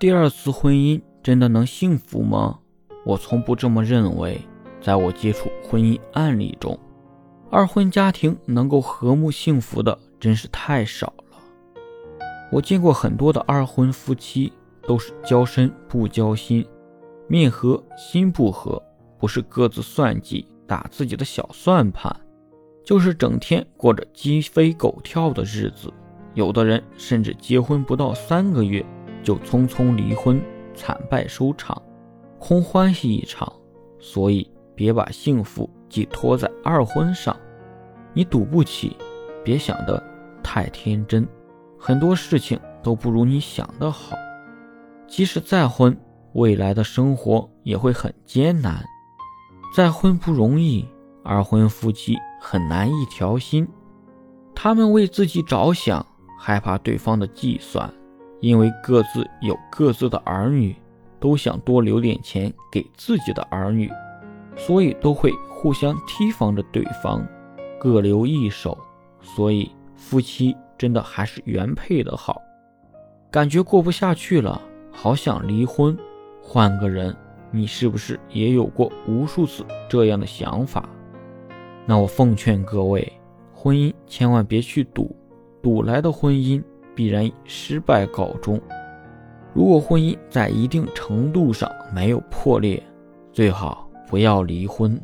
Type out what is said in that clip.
第二次婚姻真的能幸福吗？我从不这么认为。在我接触婚姻案例中，二婚家庭能够和睦幸福的真是太少了。我见过很多的二婚夫妻，都是交身不交心，面和心不和，不是各自算计打自己的小算盘，就是整天过着鸡飞狗跳的日子。有的人甚至结婚不到三个月就匆匆离婚，惨败收场，空欢喜一场。所以。别把幸福寄托在二婚上，你赌不起。别想得太天真，很多事情都不如你想的好。即使再婚，未来的生活也会很艰难。再婚不容易，二婚夫妻很难一条心。他们为自己着想，害怕对方的计算，因为各自有各自的儿女，都想多留点钱给自己的儿女。所以都会互相提防着对方，各留一手。所以夫妻真的还是原配的好。感觉过不下去了，好想离婚，换个人。你是不是也有过无数次这样的想法？那我奉劝各位，婚姻千万别去赌，赌来的婚姻必然以失败告终。如果婚姻在一定程度上没有破裂，最好。不要离婚。